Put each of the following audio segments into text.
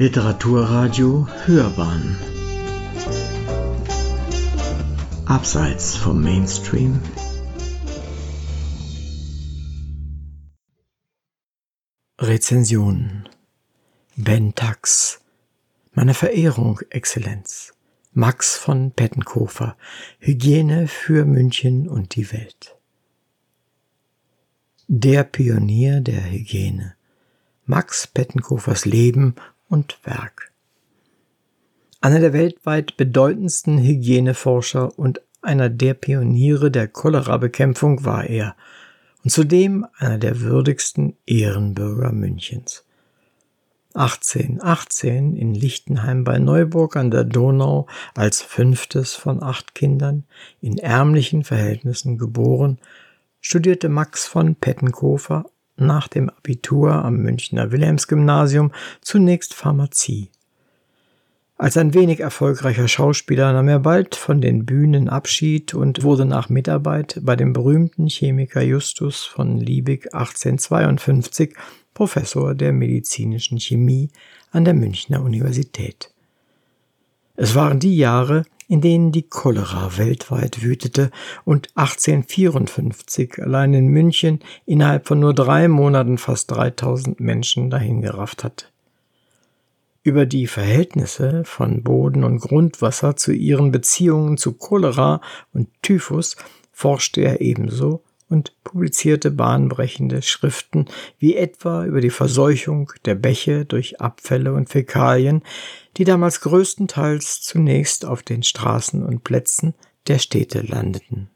Literaturradio Hörbahn. Abseits vom Mainstream. Rezensionen Ben Tax Meine Verehrung, Exzellenz. Max von Pettenkofer. Hygiene für München und die Welt. Der Pionier der Hygiene. Max Pettenkofers Leben und Werk. Einer der weltweit bedeutendsten Hygieneforscher und einer der Pioniere der Cholera-Bekämpfung war er und zudem einer der würdigsten Ehrenbürger Münchens. 1818 in Lichtenheim bei Neuburg an der Donau als fünftes von acht Kindern in ärmlichen Verhältnissen geboren, studierte Max von Pettenkofer nach dem Abitur am Münchner Wilhelmsgymnasium zunächst Pharmazie. Als ein wenig erfolgreicher Schauspieler nahm er bald von den Bühnen Abschied und wurde nach Mitarbeit bei dem berühmten Chemiker Justus von Liebig 1852 Professor der medizinischen Chemie an der Münchner Universität. Es waren die Jahre, in denen die Cholera weltweit wütete und 1854 allein in München innerhalb von nur drei Monaten fast 3000 Menschen dahingerafft hat. Über die Verhältnisse von Boden und Grundwasser zu ihren Beziehungen zu Cholera und Typhus forschte er ebenso und publizierte bahnbrechende Schriften wie etwa über die Verseuchung der Bäche durch Abfälle und Fäkalien, die damals größtenteils zunächst auf den Straßen und Plätzen der Städte landeten.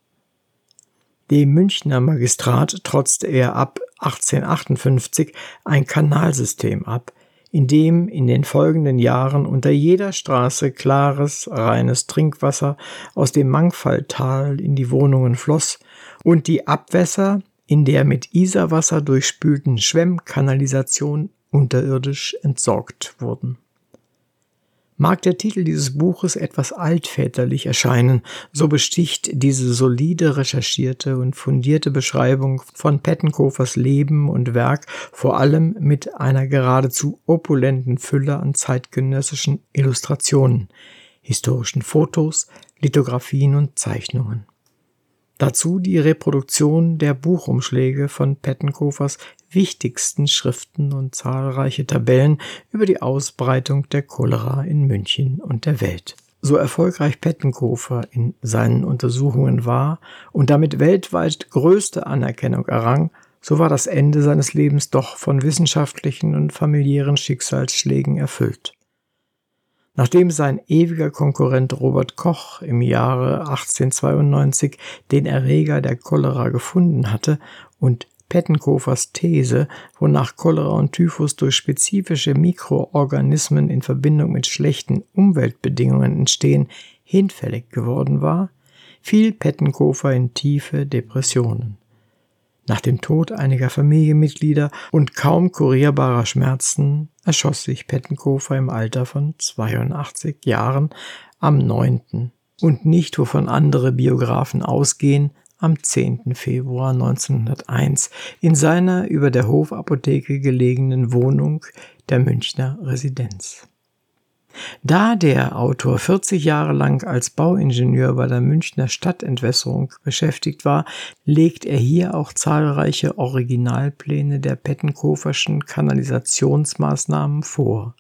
Dem Münchner Magistrat trotzte er ab 1858 ein Kanalsystem ab, in dem in den folgenden Jahren unter jeder Straße klares, reines Trinkwasser aus dem Mangfalltal in die Wohnungen floss und die Abwässer in der mit Isarwasser durchspülten Schwemmkanalisation unterirdisch entsorgt wurden. Mag der Titel dieses Buches etwas altväterlich erscheinen, so besticht diese solide recherchierte und fundierte Beschreibung von Pettenkofers Leben und Werk vor allem mit einer geradezu opulenten Fülle an zeitgenössischen Illustrationen, historischen Fotos, Lithografien und Zeichnungen. Dazu die Reproduktion der Buchumschläge von Pettenkofers wichtigsten Schriften und zahlreiche Tabellen über die Ausbreitung der Cholera in München und der Welt. So erfolgreich Pettenkofer in seinen Untersuchungen war und damit weltweit größte Anerkennung errang, so war das Ende seines Lebens doch von wissenschaftlichen und familiären Schicksalsschlägen erfüllt. Nachdem sein ewiger Konkurrent Robert Koch im Jahre 1892 den Erreger der Cholera gefunden hatte und Pettenkofers These, wonach Cholera und Typhus durch spezifische Mikroorganismen in Verbindung mit schlechten Umweltbedingungen entstehen, hinfällig geworden war, fiel Pettenkofer in tiefe Depressionen. Nach dem Tod einiger Familienmitglieder und kaum kurierbarer Schmerzen erschoss sich Pettenkofer im Alter von 82 Jahren am 9. und nicht, wovon andere Biografen ausgehen, am 10. Februar 1901 in seiner über der Hofapotheke gelegenen Wohnung der Münchner Residenz. Da der Autor 40 Jahre lang als Bauingenieur bei der Münchner Stadtentwässerung beschäftigt war, legt er hier auch zahlreiche Originalpläne der Pettenkoferschen Kanalisationsmaßnahmen vor,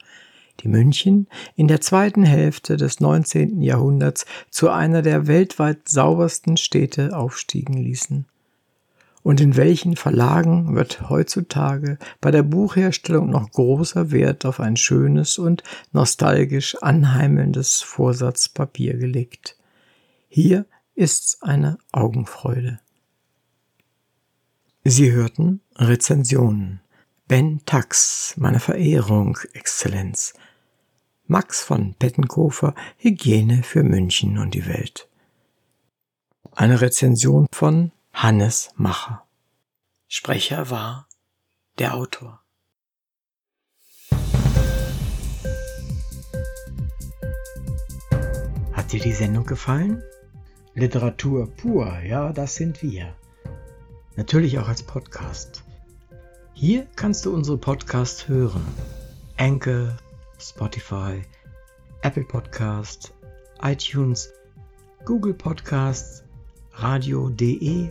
die München in der zweiten Hälfte des 19. Jahrhunderts zu einer der weltweit saubersten Städte aufstiegen ließen und in welchen Verlagen wird heutzutage bei der Buchherstellung noch großer Wert auf ein schönes und nostalgisch anheimelndes Vorsatzpapier gelegt. Hier ist's eine Augenfreude. Sie hörten Rezensionen. Ben Tax, meine Verehrung, Exzellenz. Max von Pettenkofer, Hygiene für München und die Welt. Eine Rezension von Hannes Macher. Sprecher war der Autor. Hat dir die Sendung gefallen? Literatur pur, ja, das sind wir. Natürlich auch als Podcast. Hier kannst du unsere Podcasts hören. Enkel, Spotify, Apple Podcasts, iTunes, Google Podcasts, Radio.de